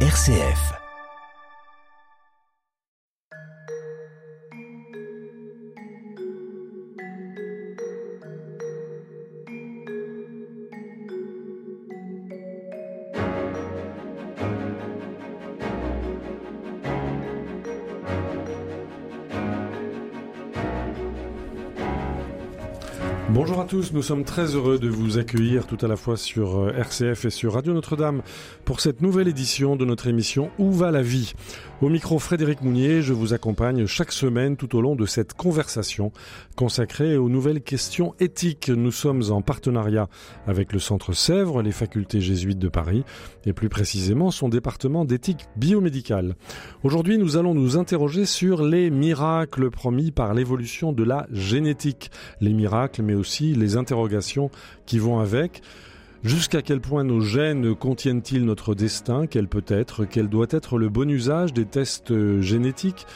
RCF. À tous, nous sommes très heureux de vous accueillir tout à la fois sur euh, RCF et sur Radio Notre-Dame pour cette nouvelle édition de notre émission Où va la vie? Au micro Frédéric Mounier, je vous accompagne chaque semaine tout au long de cette conversation consacrée aux nouvelles questions éthiques. Nous sommes en partenariat avec le Centre Sèvres, les facultés jésuites de Paris et plus précisément son département d'éthique biomédicale. Aujourd'hui, nous allons nous interroger sur les miracles promis par l'évolution de la génétique. Les miracles, mais aussi les interrogations qui vont avec. Jusqu'à quel point nos gènes contiennent-ils notre destin Quel peut être Quel doit être le bon usage des tests euh, génétiques?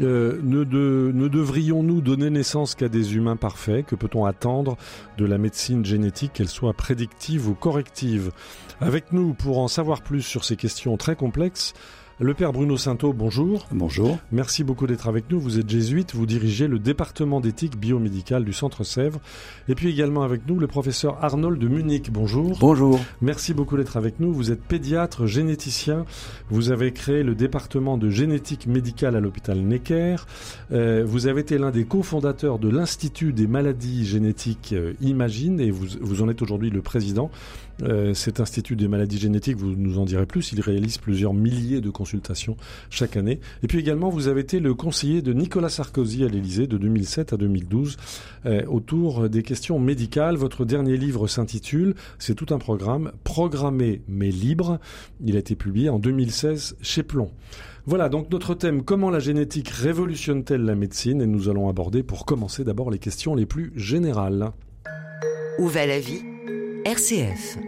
Euh, ne, ne devrions-nous donner naissance qu'à des humains parfaits? Que peut-on attendre de la médecine génétique, qu'elle soit prédictive ou corrective? Avec nous, pour en savoir plus sur ces questions très complexes, le père Bruno Sainteau, bonjour. Bonjour. Merci beaucoup d'être avec nous. Vous êtes jésuite, vous dirigez le département d'éthique biomédicale du Centre Sèvres. Et puis également avec nous le professeur Arnold de Munich. Bonjour. Bonjour. Merci beaucoup d'être avec nous. Vous êtes pédiatre, généticien. Vous avez créé le département de génétique médicale à l'hôpital Necker. Euh, vous avez été l'un des cofondateurs de l'Institut des maladies génétiques euh, Imagine et vous, vous en êtes aujourd'hui le président. Euh, cet institut des maladies génétiques, vous nous en direz plus, il réalise plusieurs milliers de consultations chaque année. Et puis également, vous avez été le conseiller de Nicolas Sarkozy à l'Élysée de 2007 à 2012 euh, autour des questions médicales. Votre dernier livre s'intitule, c'est tout un programme, Programmé mais libre. Il a été publié en 2016 chez Plomb. Voilà donc notre thème, comment la génétique révolutionne-t-elle la médecine? Et nous allons aborder pour commencer d'abord les questions les plus générales. Où va la vie? RCF.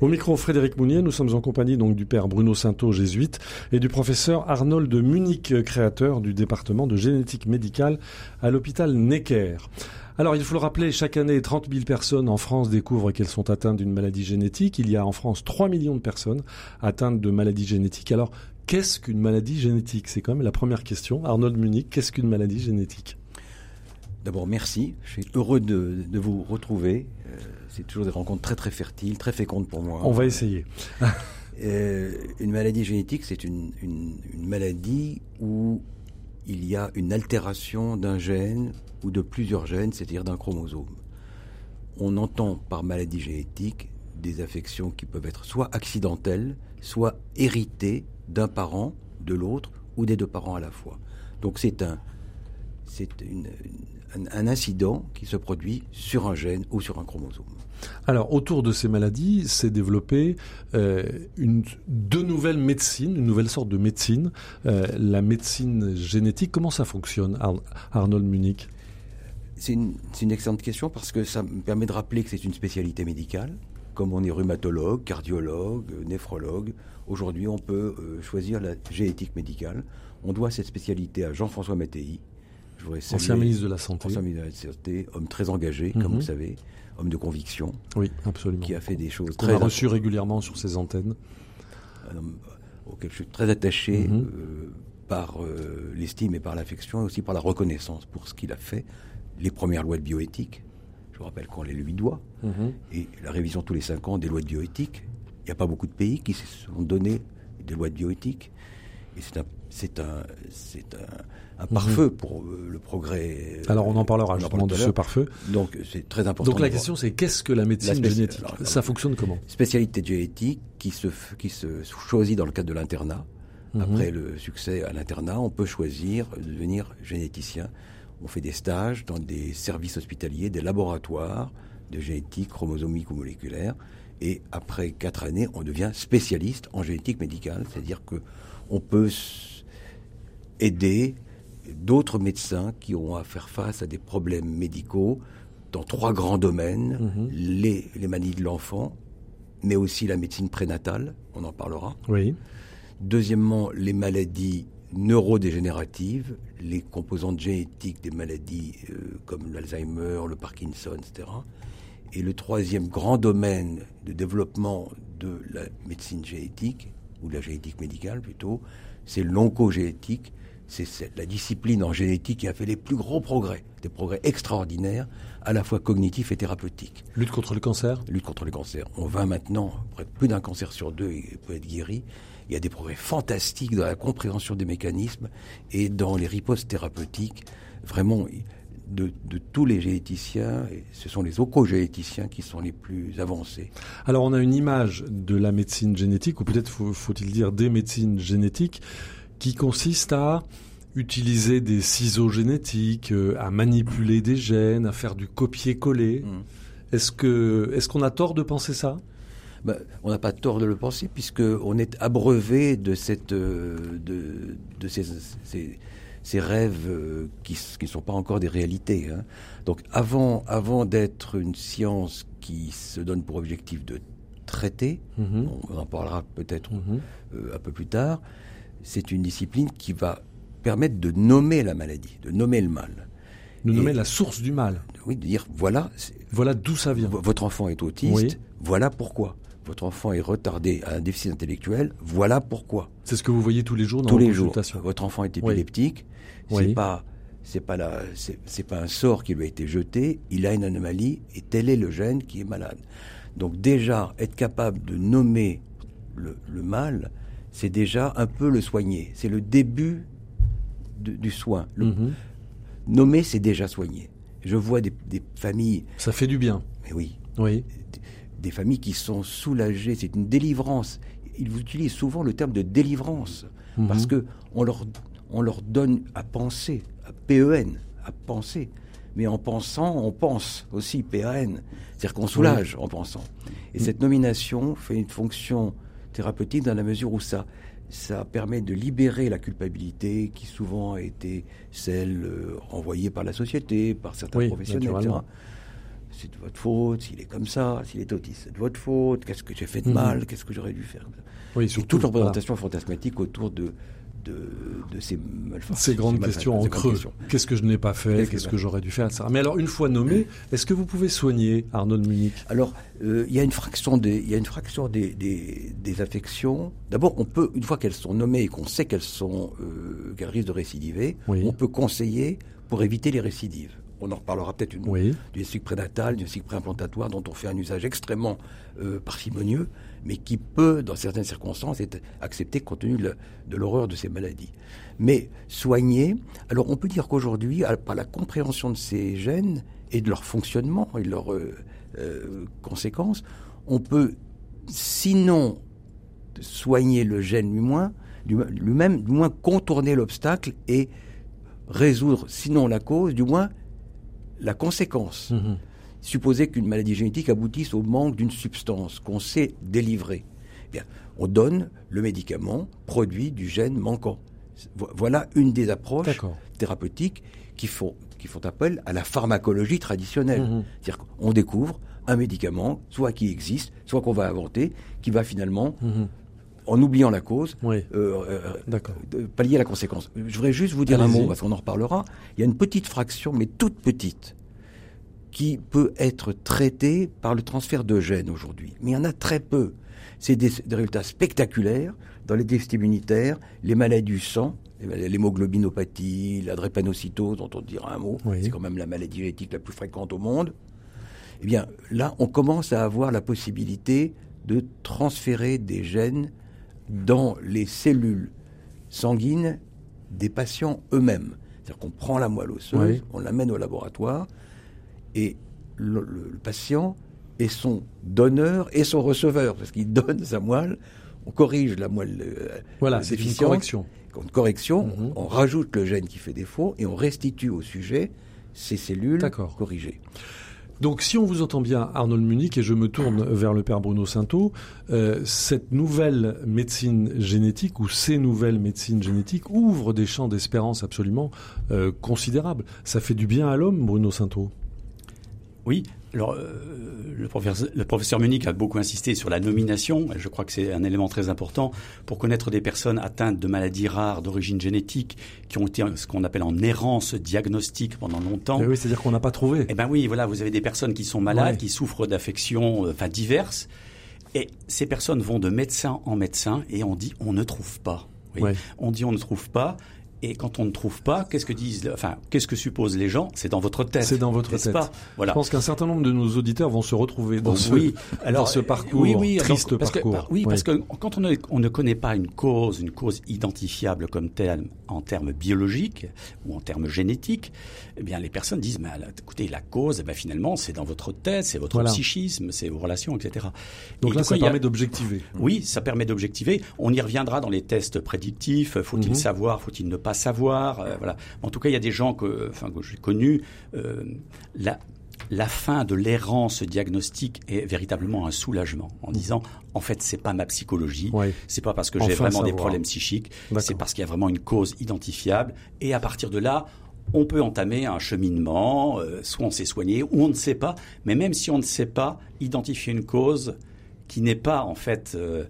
Au micro Frédéric Mounier, nous sommes en compagnie donc du père Bruno Sainteau, jésuite, et du professeur Arnold de Munich, créateur du département de génétique médicale à l'hôpital Necker. Alors, il faut le rappeler, chaque année, 30 000 personnes en France découvrent qu'elles sont atteintes d'une maladie génétique. Il y a en France 3 millions de personnes atteintes de maladies génétiques. Alors, qu'est-ce qu'une maladie génétique? C'est quand même la première question. Arnold Munich, qu'est-ce qu'une maladie génétique? D'abord, merci. Je suis heureux de, vous retrouver. Euh, c'est toujours des rencontres très très fertiles, très fécondes pour moi. On va essayer. Euh, une maladie génétique, c'est une, maladie où il y a une altération d'un gène ou de plusieurs gènes, c'est-à-dire d'un chromosome. On entend par maladie génétique des affections qui peuvent être soit accidentelles, soit héritées d'un parent, de l'autre, ou des deux parents à la fois. Donc c'est un, c'est un, incident qui se produit sur un gène ou sur un chromosome. Alors, autour de ces maladies, s'est développée euh, une, deux nouvelles médecines, une nouvelle sorte de médecine, euh, la médecine génétique. Comment ça fonctionne, Arnold Munich? C'est une, une, excellente question parce que ça me permet de rappeler que c'est une spécialité médicale. Comme on est rhumatologue, cardiologue, néphrologue, aujourd'hui on peut euh, choisir la génétique médicale. On doit cette spécialité à Jean-François Mattei, Ancien ministre de la Santé. Ancien ministre de la Santé, homme très engagé, comme mhm. vous savez, homme de conviction. Oui, absolument. Qui a fait des choses très. a reçu régulièrement sur ses antennes. Un homme auquel je suis très attaché mhm. euh, par euh, l'estime et par l'affection, et aussi par la reconnaissance pour ce qu'il a fait. Les premières lois de bioéthique, je vous rappelle qu'on les lui doit, mhm. et la révision tous les cinq ans des lois de bioéthique. Il n'y a pas beaucoup de pays qui se sont donné des lois de bioéthique. Et c'est un, c'est un, c'est un, un pare-feu mhm. pour euh, le progrès. Alors on en parlera justement de ce pare-feu. Donc c'est très important. Donc la question c'est qu'est-ce que la médecine génétique Ça fonctionne comment Spécialité génétique qui se, qui se choisit dans le cadre de l'internat. Mhm. Après le succès à l'internat, on peut choisir de devenir généticien. On fait des stages dans des services hospitaliers, des laboratoires de génétique chromosomique ou moléculaire. Et après quatre années, on devient spécialiste en génétique médicale, c'est-à-dire que on peut aider d'autres médecins qui ont à faire face à des problèmes médicaux dans trois grands domaines, mhm. les, les maladies de l'enfant, mais aussi la médecine prénatale, on en parlera. Oui. Deuxièmement, les maladies neurodégénératives, les composantes génétiques des maladies euh, comme l'Alzheimer, le Parkinson, etc. Et le troisième grand domaine de développement de la médecine génétique, ou de la génétique médicale plutôt, c'est l'oncogénétique. C'est la discipline en génétique qui a fait les plus gros progrès, des progrès extraordinaires, à la fois cognitifs et thérapeutiques. Lutte contre le cancer? Lutte contre le cancer. On va maintenant, plus d'un cancer sur deux peut être guéri. Il y a des progrès fantastiques dans la compréhension des mécanismes et dans les ripostes thérapeutiques. Vraiment, de, tous les généticiens, ce sont les oncogénéticiens qui sont les plus avancés. Alors on a une image de la médecine génétique, ou peut-être faut-il dire des médecines génétiques, qui consiste à utiliser des ciseaux génétiques, euh, à manipuler des gènes, à faire du copier-coller. Mm. Est-ce que est-ce qu'on a tort de penser ça? Ben, on n'a pas tort de le penser puisque on est abreuvé de cette euh, de, de ces, ces, ces rêves euh, qui ne sont pas encore des réalités. Hein. Donc avant, avant d'être une science qui se donne pour objectif de traiter, mhm. on en parlera peut-être mhm. euh, un peu plus tard, c'est une discipline qui va permettre de nommer la maladie, de nommer le mal. De nommer la source du mal. Oui, de dire voilà. Voilà d'où ça vient. Votre enfant est autiste, voilà pourquoi votre enfant est retardé à un déficit intellectuel, voilà pourquoi. C'est ce que vous voyez tous les jours dans tous les jours. Votre enfant est épileptique, c'est pas c'est pas la c'est pas un sort qui lui a été jeté, il a une anomalie et tel est le gène qui est malade. Donc déjà être capable de nommer le, mal, c'est déjà un peu le soigner. C'est le début du soin. Mhm. Nommer, c'est déjà soigner. Je vois des, des, familles. Ça fait du bien. Mais oui. Oui des familles qui sont soulagées, c'est une délivrance. Ils utilisent souvent le terme de délivrance mhm. parce que on leur, on leur donne à penser, à PEN, à penser. Mais en pensant, on pense aussi PAN. C'est-à-dire qu'on soulage en pensant. Et cette nomination fait une fonction thérapeutique dans la mesure où ça, ça permet de libérer la culpabilité qui souvent a été celle euh, envoyée par la société, par certains professionnels, etc c'est de votre faute, s'il est comme ça, s'il est autiste, c'est de votre faute, qu'est-ce que j'ai fait de mhm. mal, qu'est-ce que j'aurais dû faire. Oui, surtout, toute représentation fantasmatique autour de, de, de ces malfaçons. Ces grandes questions en creux. Qu'est-ce que je n'ai pas fait Qu'est-ce que, j'aurais dû faire Mais alors, une fois nommé, est-ce que vous pouvez soigner Arnold Munich? Alors, euh, il y a une fraction des, il y a une fraction des, des, des affections. D'abord, on peut, une fois qu'elles sont nommées et qu'on sait qu'elles sont, euh, qu'elles risquent de récidiver, on peut conseiller pour éviter les récidives on en reparlera peut-être une, oui. du cycle prénatal, du cycle préimplantatoire, dont on fait un usage extrêmement euh, parcimonieux, mais qui peut, dans certaines circonstances, être accepté compte tenu de l'horreur de ces maladies. Mais soigner, alors on peut dire qu'aujourd'hui, par la compréhension de ces gènes et de leur fonctionnement et de leurs euh, euh, conséquences, on peut, sinon soigner le gène lui-même, du moins contourner l'obstacle et résoudre, sinon la cause, du moins la conséquence. Mhm. Supposer qu'une maladie génétique aboutisse au manque d'une substance qu'on sait délivrer. Eh bien, on donne le médicament produit du gène manquant. Voilà une des approches thérapeutiques qui font, qui font appel à la pharmacologie traditionnelle. Mhm. C'est-à-dire qu'on découvre un médicament, soit qui existe, soit qu'on va inventer, qui va finalement, mhm. en oubliant la cause, euh, euh, pallier la conséquence. Je voudrais juste vous dire un mot, parce qu'on en reparlera. Il y a une petite fraction, mais toute petite, qui peut être traité par le transfert de gènes aujourd'hui. Mais il y en a très peu. C'est des, résultats spectaculaires dans les déficits immunitaires, les maladies du sang, l'hémoglobinopathie, la drépanocytose, dont on dira un mot, c'est quand même la maladie génétique la plus fréquente au monde. Eh bien, là, on commence à avoir la possibilité de transférer des gènes dans les cellules sanguines des patients eux-mêmes. C'est-à-dire qu'on prend la moelle osseuse, on l'amène au laboratoire, et le, patient est son donneur et son receveur, parce qu'il donne sa moelle, on corrige la moelle euh, voilà, c'est une correction. Une correction, mhm. on rajoute le gène qui fait défaut et on restitue au sujet ces cellules corrigées. Donc, si on vous entend bien, Arnold Munich, et je me tourne vers le père Bruno Sainteau, euh, cette nouvelle médecine génétique ou ces nouvelles médecines génétiques ouvrent des champs d'espérance absolument euh, considérables. Ça fait du bien à l'homme, Bruno Sainteau? Oui, alors euh, le, professeur, le professeur Munich a beaucoup insisté sur la nomination. Je crois que c'est un élément très important pour connaître des personnes atteintes de maladies rares d'origine génétique qui ont été ce qu'on appelle en errance diagnostique pendant longtemps. oui, c'est-à-dire qu'on n'a pas trouvé. Eh ben oui, voilà, vous avez des personnes qui sont malades, qui souffrent d'affections, euh, enfin diverses Et ces personnes vont de médecin en médecin et on dit on ne trouve pas. Oui. Ouais. On dit on ne trouve pas. Et quand on ne trouve pas, qu'est-ce que disent, enfin, qu'est-ce que supposent les gens? C'est dans votre tête. C'est dans votre tête. Pas? Voilà. Je pense qu'un certain nombre de nos auditeurs vont se retrouver dans, ce, oui, dans ce parcours, oui, oui, triste alors, parce parcours. Que, oui, parce que quand on ne, on ne connaît pas une cause, une cause identifiable comme telle en termes biologiques ou en termes génétiques, eh bien les personnes disent, mais écoutez, la cause, eh bien, finalement, c'est dans votre tête, c'est votre Voilà. psychisme, c'est vos relations, etc. Donc Et là, ça a- permet d'objectiver. oui, ça permet d'objectiver. On y reviendra dans les tests prédictifs. Faut-il Mhm. savoir Faut-il ne pas savoir Euh, Voilà. En tout cas, il y a des gens que, enfin, que j'ai connus. euh, la, la fin de l'errance diagnostique est véritablement un soulagement en disant en fait c'est pas ma psychologie, Ouais. c'est pas parce que Enfin j'ai vraiment des problèmes psychiques, c'est parce qu'il y a vraiment une cause identifiable et à partir de là on peut entamer un cheminement, euh, soit on s'est soigné, ou on ne sait pas, mais même si on ne sait pas, identifier une cause qui n'est pas en fait euh,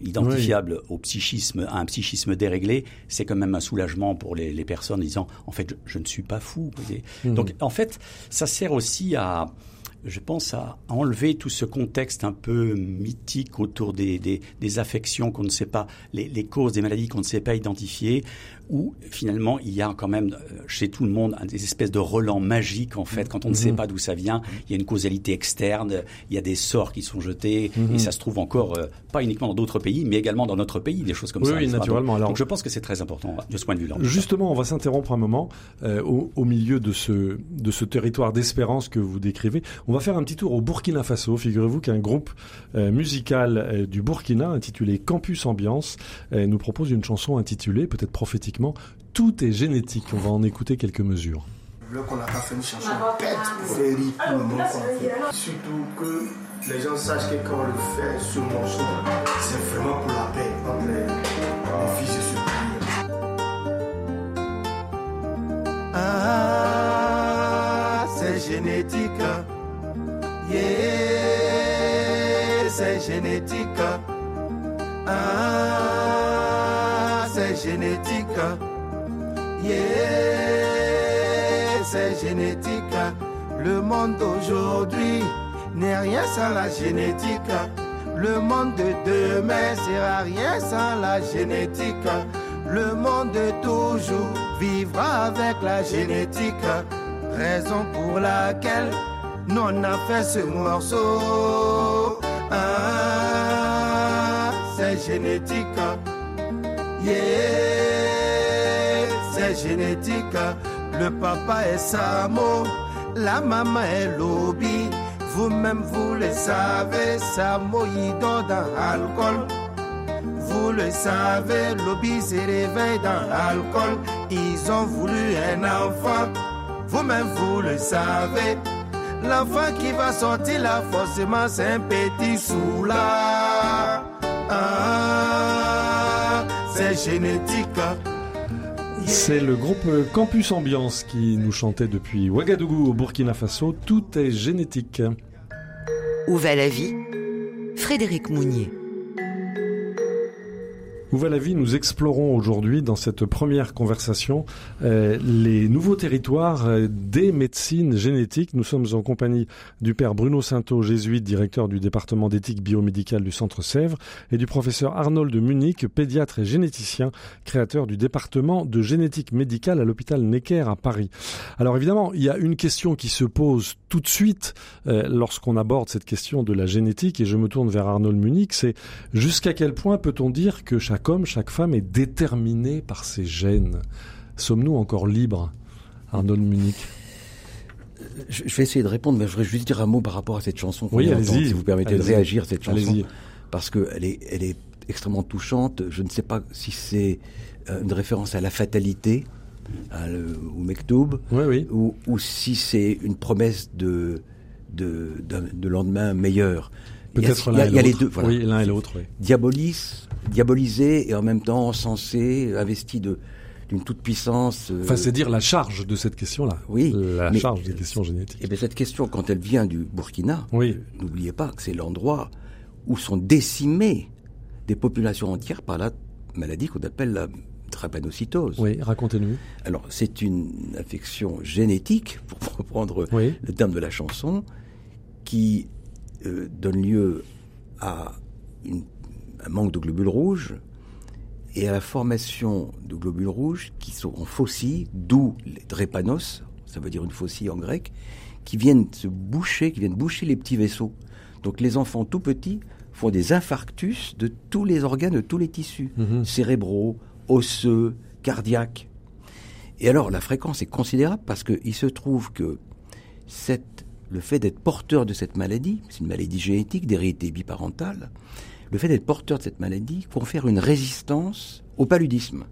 identifiable au psychisme, à un psychisme déréglé, c'est quand même un soulagement pour les, les personnes disant en fait je, je ne suis pas fou. vous voyez. Mhm. Donc en fait ça sert aussi à je pense à à enlever tout ce contexte un peu mythique autour des, des, des affections qu'on ne sait pas, les, les causes des maladies qu'on ne sait pas identifier, où finalement il y a quand même euh, chez tout le monde des espèces de relents magiques en fait, quand on ne sait Mhm. pas d'où ça vient, il y a une causalité externe, il y a des sorts qui sont jetés, Mhm. et ça se trouve encore euh, pas uniquement dans d'autres pays, mais également dans notre pays, des choses comme Oui, ça. oui, naturellement. Donc, Alors- donc je pense que c'est très important de ce point de vue-là. Justement, on va s'interrompre un moment euh, au, au milieu de ce, de ce territoire d'espérance que vous décrivez. On va faire un petit tour au Burkina Faso. Figurez-vous qu'un groupe euh, musical euh, du Burkina intitulé Campus Ambiance nous propose une chanson intitulée, peut-être prophétiquement, Tout est génétique. On va en écouter quelques mesures. Là qu'on n'a pas fait une chanson bête pour faire rire tout le monde qu'on fait. Surtout que les gens sachent que quand on le fait, ce morceau, c'est vraiment pour la paix entre les, les fils pays. Ah, c'est génétique. Yeah, c'est génétique. Ah, C'est génétique. Le monde d'aujourd'hui n'est rien sans la génétique. Le monde de demain sera rien sans la génétique. Le monde de toujours vivra avec la génétique. Raison pour laquelle nous on a fait ce morceau. Ah, c'est génétique. Yeah, génétique. Le papa est Samo, la maman est Lobby. Vous-même vous le savez, Samo il dort dans l'alcool. Vous le savez, Lobby se réveille dans l'alcool. Ils ont voulu un enfant. Vous-même vous le savez. L'enfant qui va sortir là, forcément, c'est un petit soula. Ah, c'est génétique. C'est le groupe Campus Ambiance qui nous chantait depuis Ouagadougou au Burkina Faso. Tout est génétique. Où va la vie? Frédéric Mounier. Vie Nous explorons aujourd'hui dans cette première conversation euh, les nouveaux territoires euh, des médecines génétiques. Nous sommes en compagnie du père Bruno Sainteau, jésuite, directeur du département d'éthique biomédicale du Centre Sèvres, et du professeur Arnold de Munich, pédiatre et généticien, créateur du département de génétique médicale à l'hôpital Necker à Paris. Alors évidemment, il y a une question qui se pose tout de suite euh, lorsqu'on aborde cette question de la génétique, et je me tourne vers Arnold Munich, c'est jusqu'à quel point peut-on dire que chaque homme, chaque femme est déterminé par ses gènes Sommes-nous encore libres Arnold Munich? Je, je vais essayer de répondre, mais je voudrais juste dire un mot par rapport à cette chanson. Oui, allez-y. Si vous permettez de réagir à cette chanson. Parce qu'elle est, elle est extrêmement touchante. Je ne sais pas si c'est euh, une référence à la fatalité, à le, au Mektoub, Oui, oui. ou, ou si c'est une promesse de, de, de lendemain meilleur. Il y a- Peut-être il y a- l'un et il y a les deux. Voilà. Oui, l'un et l'autre, oui. Diabolise, diabolisé et en même temps encensé, investi de d'une toute puissance. euh, Enfin, c'est dire la charge de cette question-là. Oui, La mais- charge des questions génétiques. Eh bien, cette question, quand elle vient du Burkina, Oui. n'oubliez pas que c'est l'endroit où sont décimées des populations entières par la maladie qu'on appelle la drépanocytose. Oui, racontez-nous. Alors, c'est une affection génétique, pour reprendre Oui. le terme de la chanson, qui euh, donne lieu à un manque de globules rouges et à la formation de globules rouges qui sont en faucille, d'où les drépanos, ça veut dire une faucille en grec, qui viennent se boucher, qui viennent boucher les petits vaisseaux. Donc les enfants tout petits font des infarctus de tous les organes, de tous les tissus, Mhm. cérébraux, osseux, cardiaques. Et alors la fréquence est considérable parce qu'il se trouve que cette, le fait d'être porteur de cette maladie, c'est une maladie génétique d'hérédité biparentale, le fait d'être porteur de cette maladie confère une résistance au paludisme.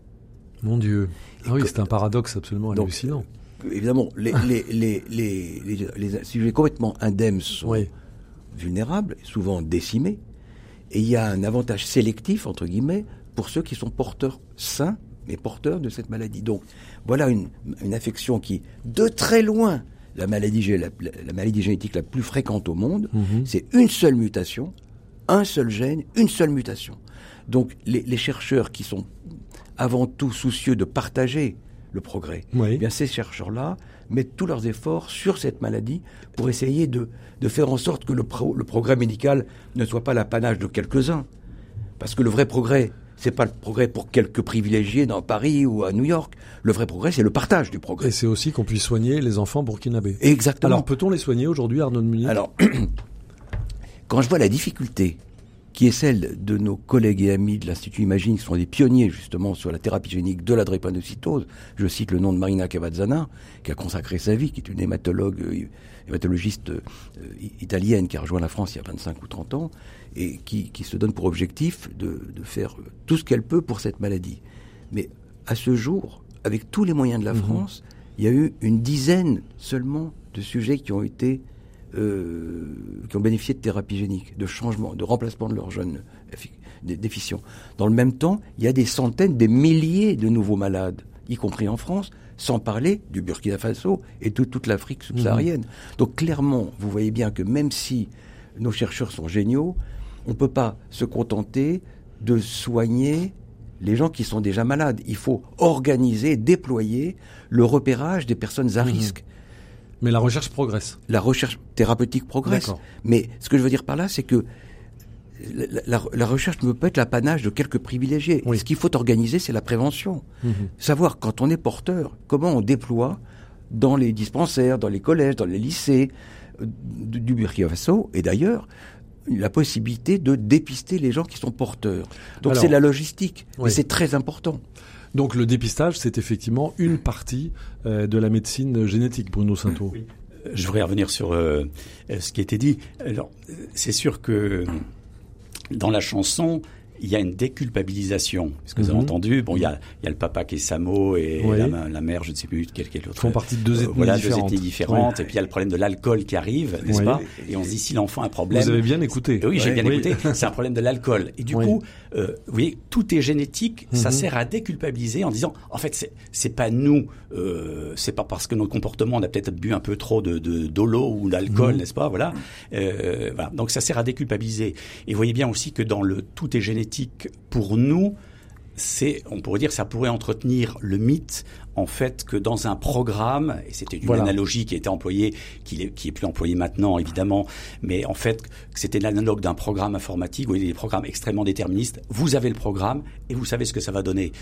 Mon Dieu. Ah oui, c'est un paradoxe absolument Donc, hallucinant. Évidemment, les, les, les, les, les- les sujets complètement indemnes sont Oui. vulnérables, souvent décimés, et il y a un avantage sélectif, entre guillemets, pour ceux qui sont porteurs sains, mais porteurs de cette maladie. Donc, voilà une, une affection qui, de très loin, la maladie, gé- la, la maladie génétique la plus fréquente au monde, Mhm. c'est une seule mutation, un seul gène, une seule mutation. Donc, les, les chercheurs qui sont avant tout soucieux de partager le progrès, Oui. eh bien ces chercheurs-là mettent tous leurs efforts sur cette maladie pour essayer de, de faire en sorte que le, pro- le progrès médical ne soit pas l'apanage de quelques-uns. Parce que le vrai progrès, c'est pas le progrès pour quelques privilégiés dans Paris ou à New York. Le vrai progrès, c'est le partage du Et progrès. c'est aussi qu'on puisse soigner les enfants burkinabés. Exactement. Alors, peut-on les soigner aujourd'hui, Arnaud de Munich Alors, quand je vois la difficulté qui est celle de nos collègues et amis de l'Institut Imagine, qui sont des pionniers justement sur la thérapie génique de la drépanocytose, je cite le nom de Marina Cavazzana, qui a consacré sa vie, qui est une hématologue, euh, hématologiste euh, italienne qui a rejoint la France il y a 25 ou 30 ans, et qui, qui se donne pour objectif de, de faire tout ce qu'elle peut pour cette maladie. Mais à ce jour, avec tous les moyens de la France, il y a eu une dizaine seulement de sujets qui ont été euh, qui ont bénéficié de thérapie génique, de changement, de remplacement de leurs jeunes déficients. Dans le même temps, il y a des centaines, des milliers de nouveaux malades, y compris en France, sans parler du Burkina Faso et de toute l'Afrique subsaharienne. Donc clairement, vous voyez bien que même si nos chercheurs sont géniaux, on ne peut pas se contenter de soigner les gens qui sont déjà malades. Il faut organiser, déployer le repérage des personnes à risque Mais la recherche progresse. la recherche thérapeutique progresse. Mais ce que je veux dire par là, c'est que la, la- la recherche ne peut pas être l'apanage de quelques privilégiés. Oui. Ce qu'il faut organiser, c'est la prévention. Mhm. Savoir quand on est porteur, comment on déploie dans les dispensaires, dans les collèges, dans les lycées euh, du Burkina Faso et d'ailleurs la possibilité de dépister les gens qui sont porteurs. Donc c'est la logistique, oui. mais c'est très important. Donc le dépistage, c'est effectivement une partie euh, de la médecine génétique, Bruno Sainteau. Je voudrais revenir sur euh, euh, ce qui a été dit. C'est sûr que dans la chanson, il y a une déculpabilisation. Est-ce que vous avez Mhm. entendu? Bon, il y a, il y a le papa qui est Samo et Oui. la, la mère, je ne sais plus quelle, quelle autre. Font partie de deux Euh, ethnies voilà, différentes. deux ethnies différentes. Oui. Et puis il y a le problème de l'alcool qui arrive, n'est-ce Oui. pas? Et on se dit si l'enfant a un problème. Vous avez bien écouté. Oui, j'ai bien écouté. C'est un problème de l'alcool. Et du coup, euh, vous voyez, tout est génétique. Ça Mhm. sert à déculpabiliser en disant, en fait, c'est c'est pas nous. Euh, c'est pas parce que notre comportement, on a peut-être bu un peu trop de de- d'eau ou d'alcool, Mhm. n'est-ce pas? Voilà. Euh, voilà. Donc ça sert à déculpabiliser. Et vous voyez bien aussi que dans le tout est génétique pour nous. C'est, on pourrait dire, ça pourrait entretenir le mythe en fait que dans un programme, et c'était une Voilà. analogie qui a été employée, qui est, qui est plus employée maintenant évidemment, mais en fait que c'était l'analogue d'un programme informatique, vous voyez des programmes extrêmement déterministes. Vous avez le programme et vous savez ce que ça va donner.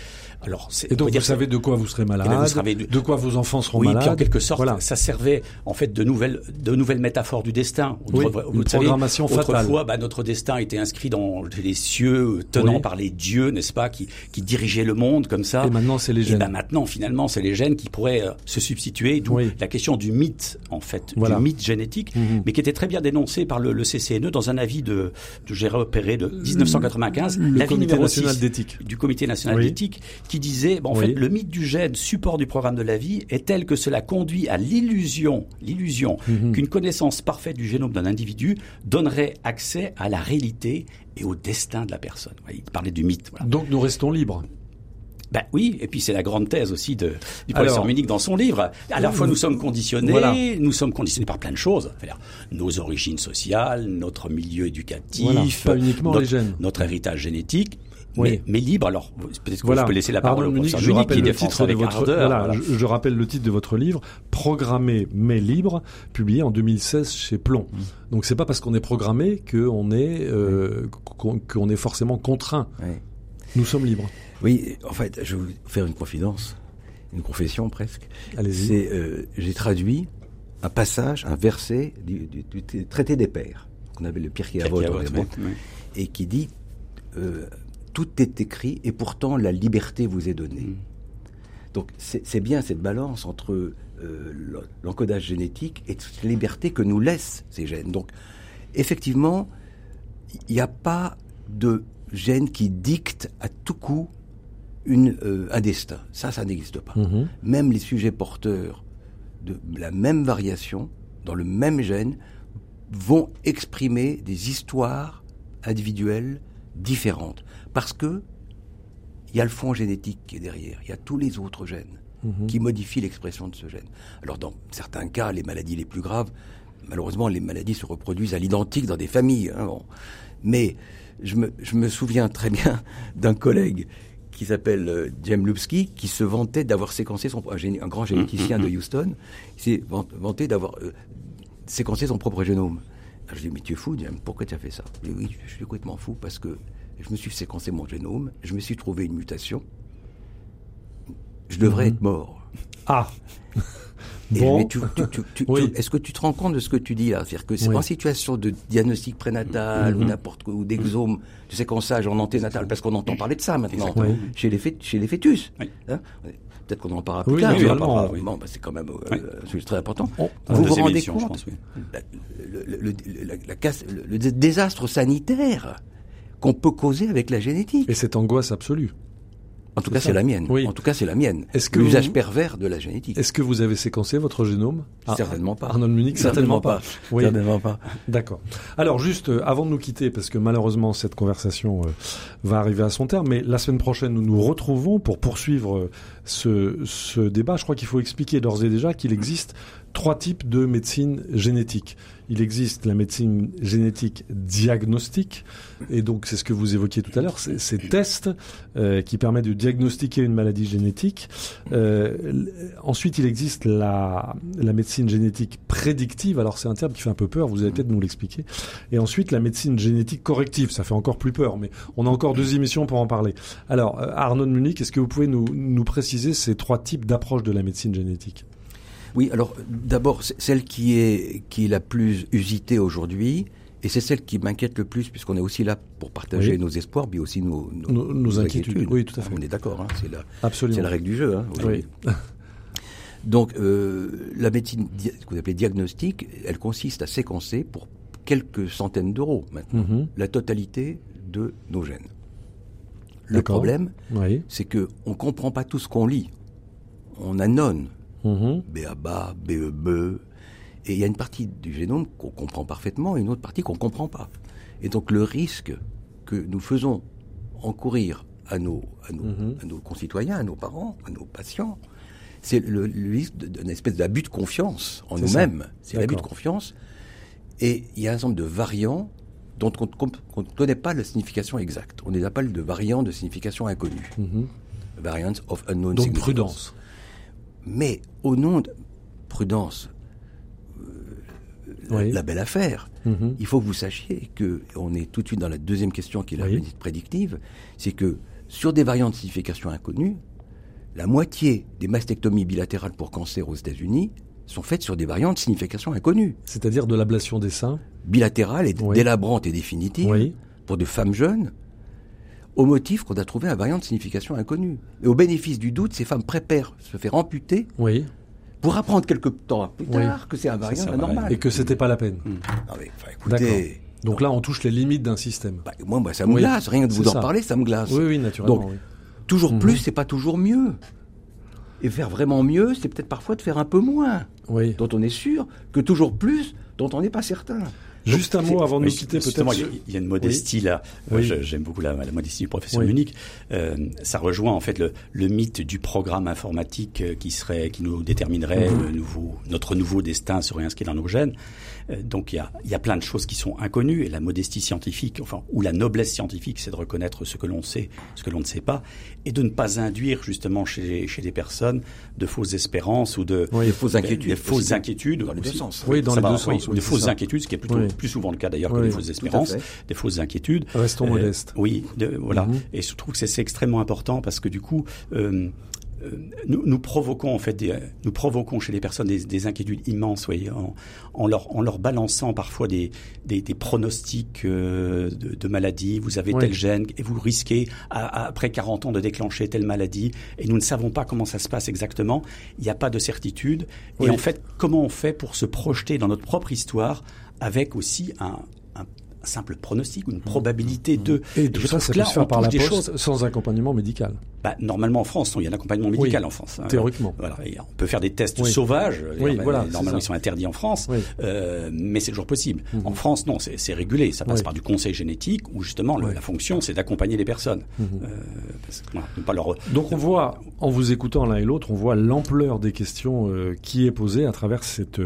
Alors, Et on donc vous savez de quoi vous serez malade, Eh vous savez de- de quoi vos enfants seront oui, malades. puis en quelque sorte, Voilà. ça servait en fait de nouvelles, de nouvelles métaphores du destin. Oui, Autrefois- une savez, programmation fatale. Autrefois, bah, notre destin était inscrit dans les cieux, tenant Oui. par les dieux, n'est-ce pas, qui, qui dirigeaient le monde comme ça. Et maintenant, c'est les Et gènes. ben maintenant, finalement, c'est les gènes qui pourraient euh, se substituer. D'où Oui. la question du mythe, en fait, Voilà. du mythe génétique, Mhm. mais qui était très bien dénoncé par le, le CCNE dans un avis de, de j'ai repéré de 1995, Le l'avis Comité numéro national 6 d'éthique. du Comité national Oui. d'éthique, qui disait, bon, en Oui. fait, le mythe du gène, support du programme de la vie, est tel que cela conduit à l'illusion, l'illusion Mhm. qu'une connaissance parfaite du génome d'un individu donnerait accès à la réalité et au destin de la personne. Il parlait du mythe. Voilà. Donc nous restons libres. Ben oui, et puis c'est la grande thèse aussi de, du Alors, professeur Munich dans son livre. À la fois nous sommes conditionnés, Voilà. nous sommes conditionnés par plein de choses. C'est-à-dire nos origines sociales, notre milieu éducatif, Voilà, pas uniquement notre, les gènes. notre héritage génétique. mais, mais, libre. Alors, peut-être que voilà. je peux laisser la parole Arnaud au Munich, professeur Munich qui défend titre ça de avec votre, ardeur. voilà, voilà. Je, je rappelle le titre de votre livre, Programmé mais libre, publié en 2016 chez Plomb. Mmh. Donc c'est pas parce qu'on est programmé qu'on est euh, qu'on est forcément contraint. Ouais. Nous sommes libres. Oui, en fait, je vais vous faire une confidence, une confession presque. Allez-y. C'est, euh, j'ai traduit un passage, un verset du, du- du traité des pères, qu'on appelle le Pirkei Avot, Pirkei en Avot, hébreu, oui. et qui dit euh, tout est écrit et pourtant la liberté vous est donnée. Mm. Donc c'est bien cette balance entre euh, l'en- l'encodage génétique et toute la liberté que nous laissent ces gènes. Donc effectivement, il n'y a pas de gène qui dicte à tout coup une, euh, un destin. Ça, ça n'existe pas. Mhm. Même les sujets porteurs de la même variation, dans le même gène, vont exprimer des histoires individuelles différentes. Parce que il y a le fond génétique qui est derrière, il y a tous les autres gènes Mhm. qui modifient l'expression de ce gène. Alors dans certains cas, les maladies les plus graves, malheureusement, les maladies se reproduisent à l'identique dans des familles. hein, bon. Mais je me, je me souviens très bien d'un collègue qui s'appelle euh, James Lupski, qui se vantait d'avoir séquencé son un, grand généticien de Houston, il s'est van- vanté d'avoir euh, séquencé son propre génome. Alors je dis mais tu es fou, James, pourquoi tu as fait ça? Il dit, oui, je suis complètement fou parce que je me suis séquencé mon génome, je me suis trouvé une mutation, je devrais être mort. Ah. Et Bon. mais tu- tu- tu- tu- Oui. tu- Est-ce que tu te rends compte de ce que tu dis là? C'est-à-dire que c'est Oui. en situation de diagnostic prénatal ou Mhm. n'importe quoi, ou d'exome, de séquençage en anténatal, parce qu'on entend parler de ça maintenant. Oui. chez, les chez les fœtus. Oui. Hein? Peut-être qu'on en parlera plus Oui, tard. Bon, bah, c'est quand même euh, Oui. un sujet très important. Oh, vous vous rendez compte pense, oui. la- le, le- le- la- la casse- le- le désastre sanitaire qu'on peut causer avec la génétique? Et cette angoisse absolue. En tout cas, c'est la mienne. Oui. En tout cas, c'est la mienne. Est-ce que L'usage vous- pervers de la génétique. Est-ce que vous avez séquencé votre génome? Ah, Certainement pas. Arnold Munich, certainement, pas. Oui. Certainement pas. D'accord. Alors juste euh, avant de nous quitter, parce que malheureusement cette conversation euh, va arriver à son terme, mais la semaine prochaine nous nous retrouvons pour poursuivre euh, ce, ce débat. Je crois qu'il faut expliquer d'ores et déjà qu'il existe trois types de médecine génétique. Il existe la médecine génétique diagnostique, et donc c'est ce que vous évoquiez tout à l'heure, ces tests euh, qui permettent de diagnostiquer une maladie génétique. Euh, ensuite, il existe la, médecine génétique prédictive. Alors c'est un terme qui fait un peu peur, vous allez peut-être nous l'expliquer. Et ensuite, la médecine génétique corrective, ça fait encore plus peur, mais on a encore deux émissions pour en parler. Alors, euh, Arnaud de Munich, est-ce que vous pouvez nous, nous préciser ces trois types d'approche de la médecine génétique? Oui, alors d'abord, celle qui est, qui est la plus usitée aujourd'hui, et c'est celle qui m'inquiète le plus, puisqu'on est aussi là pour partager Oui. nos espoirs, mais aussi nos, Nos- nos inquiétudes. Oui, tout à fait. On est d'accord, hein, c'est la, règle du jeu. Hein. Oui. Donc, euh, la médecine, que vous appelez diagnostic, elle consiste à séquencer pour quelques centaines d'euros maintenant Mhm. la totalité de nos gènes. Le problème, Oui. c'est que on comprend pas tout ce qu'on lit. On annonce Mhm. BABA, BEB, et il y a une partie du génome qu'on comprend parfaitement et une autre partie qu'on comprend pas. Et donc le risque que nous faisons encourir à nos, à nos, Mhm. à nos concitoyens, à nos parents, à nos patients, c'est le, le risque d'une espèce d'abus de confiance en nous-mêmes. C'est l'abus de confiance. Et il y a un certain nombre de variants dont on ne connaît pas la signification exacte. On les appelle de variants de signification inconnue. Mhm. Variants of unknown Donc significance. prudence. Mais au nom de prudence, euh, Oui. la belle affaire, Mhm. il faut que vous sachiez que, on est tout de suite dans la deuxième question qui est la Oui. prédictive, c'est que sur des variants de signification inconnue, la moitié des mastectomies bilatérales pour cancer aux États-Unis sont faites sur des variants de signification inconnue, C'est-à-dire de l'ablation des seins. bilatérales et Oui. délabrantes et définitives Oui. pour de femmes jeunes, au motif qu'on a trouvé un variant de signification inconnue. Et au bénéfice du doute, ces femmes préfèrent se faire amputer Oui. pour apprendre quelque temps plus Oui. tard que c'est un variant anormal. Et que c'était pas la peine. Non, mais, écoutez, Donc là, on touche les limites d'un système. bah, moi, ça me Oui, glace. Rien que de vous en ça. parler, ça me glace. Oui, oui, naturellement. Donc. Toujours Mhm. plus, c'est pas toujours mieux. Et faire vraiment mieux, c'est peut-être parfois de faire un peu moins, Oui. dont on est sûr, que toujours plus, dont on n'est pas certain. Juste un mot avant de nous quitter, peut-être. Il y a une modestie là. J'aime beaucoup la, modestie du professeur Munich. Euh, ça rejoint en fait le, mythe du programme informatique euh, qui serait, qui nous déterminerait mhm. le nouveau, notre nouveau destin serait inscrit dans nos gènes. Euh, donc il y a, il y a plein de choses qui sont inconnues et la modestie scientifique, enfin ou la noblesse scientifique, c'est de reconnaître ce que l'on sait, ce que l'on ne sait pas, et de ne pas induire justement chez chez les personnes de fausses espérances ou de oui, fausses inquiétudes, des fausses inquiétudes dans les deux sens. Oui, dans les deux sens. des fausses inquiétudes, ce qui est plutôt plus souvent le cas d'ailleurs que les fausses espérances, des fausses inquiétudes. Restons euh, modestes. Oui, de, voilà. Mhm. Et je trouve que c'est extrêmement important parce que du coup, euh, euh, nous, nous, provoquons en fait, des, nous provoquons chez les personnes des, des inquiétudes immenses, voyez, en, en, leur, en leur balançant parfois des, des, des pronostics euh, de, de maladies. Vous avez tel gène et vous risquez à, après 40 ans de déclencher telle maladie. Et nous ne savons pas comment ça se passe exactement. Il n'y a pas de certitude. Et en fait, comment on fait pour se projeter dans notre propre histoire avec aussi un, simple pronostic une probabilité de. Et tout ça, ça peut se faire par la poste choses... sans accompagnement médical. Bah, normalement en France, il y a un accompagnement médical en France. Hein. théoriquement. Voilà, on peut faire des tests sauvages. Oui, voilà, normalement, ils sont interdits en France, euh, mais c'est toujours possible. Mhm. En France, non, c'est régulé. Ça passe par du conseil génétique où justement la fonction, c'est d'accompagner les personnes. Euh, pas leur... Donc on voit, en vous écoutant l'un et l'autre, on voit l'ampleur des questions euh, qui est posée à travers cette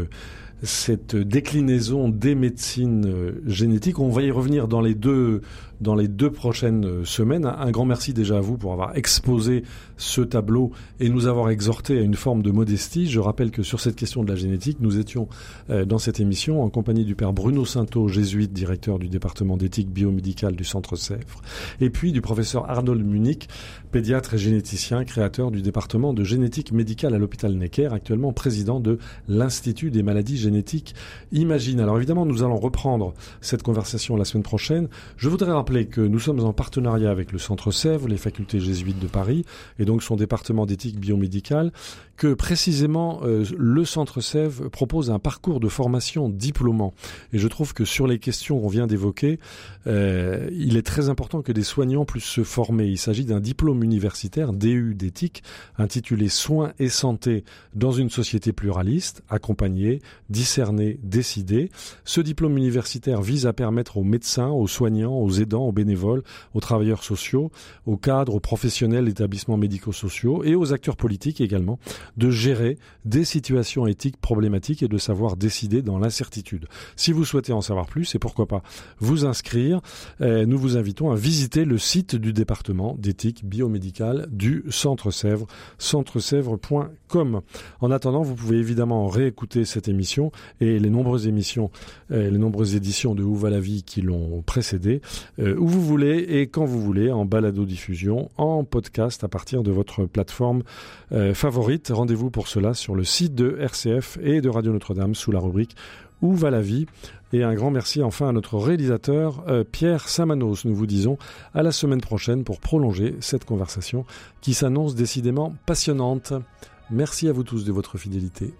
cette déclinaison des médecines euh, génétiques. On va y revenir dans les deux dans les deux prochaines euh, semaines. Un grand merci déjà à vous pour avoir exposé ce tableau et nous avoir exhorté à une forme de modestie. Je rappelle que sur cette question de la génétique, nous étions euh, dans cette émission en compagnie du père Bruno Sainteau, jésuite, directeur du département d'éthique biomédicale du Centre Sèvres, et puis du professeur Arnold Munich, pédiatre et généticien, créateur du département de génétique médicale à l'hôpital Necker, actuellement président de l'Institut des maladies génétiques Imagine. Alors évidemment, nous allons reprendre cette conversation la semaine prochaine. Je voudrais rappeler que nous sommes en partenariat avec le Centre Sèvres, les facultés jésuites de Paris, et donc son département d'éthique biomédicale, que précisément euh, le Centre Sèvres propose un parcours de formation diplômant. Et je trouve que sur les questions qu'on vient d'évoquer, euh, il est très important que des soignants puissent se former. Il s'agit d'un diplôme universitaire, DU d'éthique, intitulé Soins et santé dans une société pluraliste, accompagner, discerner, décider. Ce diplôme universitaire vise à permettre aux médecins, aux soignants, aux aidants, aux bénévoles, aux travailleurs sociaux, aux cadres, aux professionnels d'établissements médico-sociaux et aux acteurs politiques également de gérer des situations éthiques problématiques et de savoir décider dans l'incertitude. Si vous souhaitez en savoir plus, et pourquoi pas vous inscrire, euh, nous vous invitons à visiter le site du département d'éthique biomédicale du Centre Sèvres, centresèvres.com. En attendant, vous pouvez évidemment réécouter cette émission et les nombreuses émissions, euh, les nombreuses éditions de Où va la vie qui l'ont précédé, euh, où vous voulez et quand vous voulez, en balado-diffusion, en podcast à partir de votre plateforme favorite. Rendez-vous pour cela sur le site de RCF et de Radio Notre-Dame sous la rubrique Où va la vie? Et un grand merci enfin à notre réalisateur euh, Pierre Samanos. Nous vous disons à la semaine prochaine pour prolonger cette conversation qui s'annonce décidément passionnante. Merci à vous tous de votre fidélité.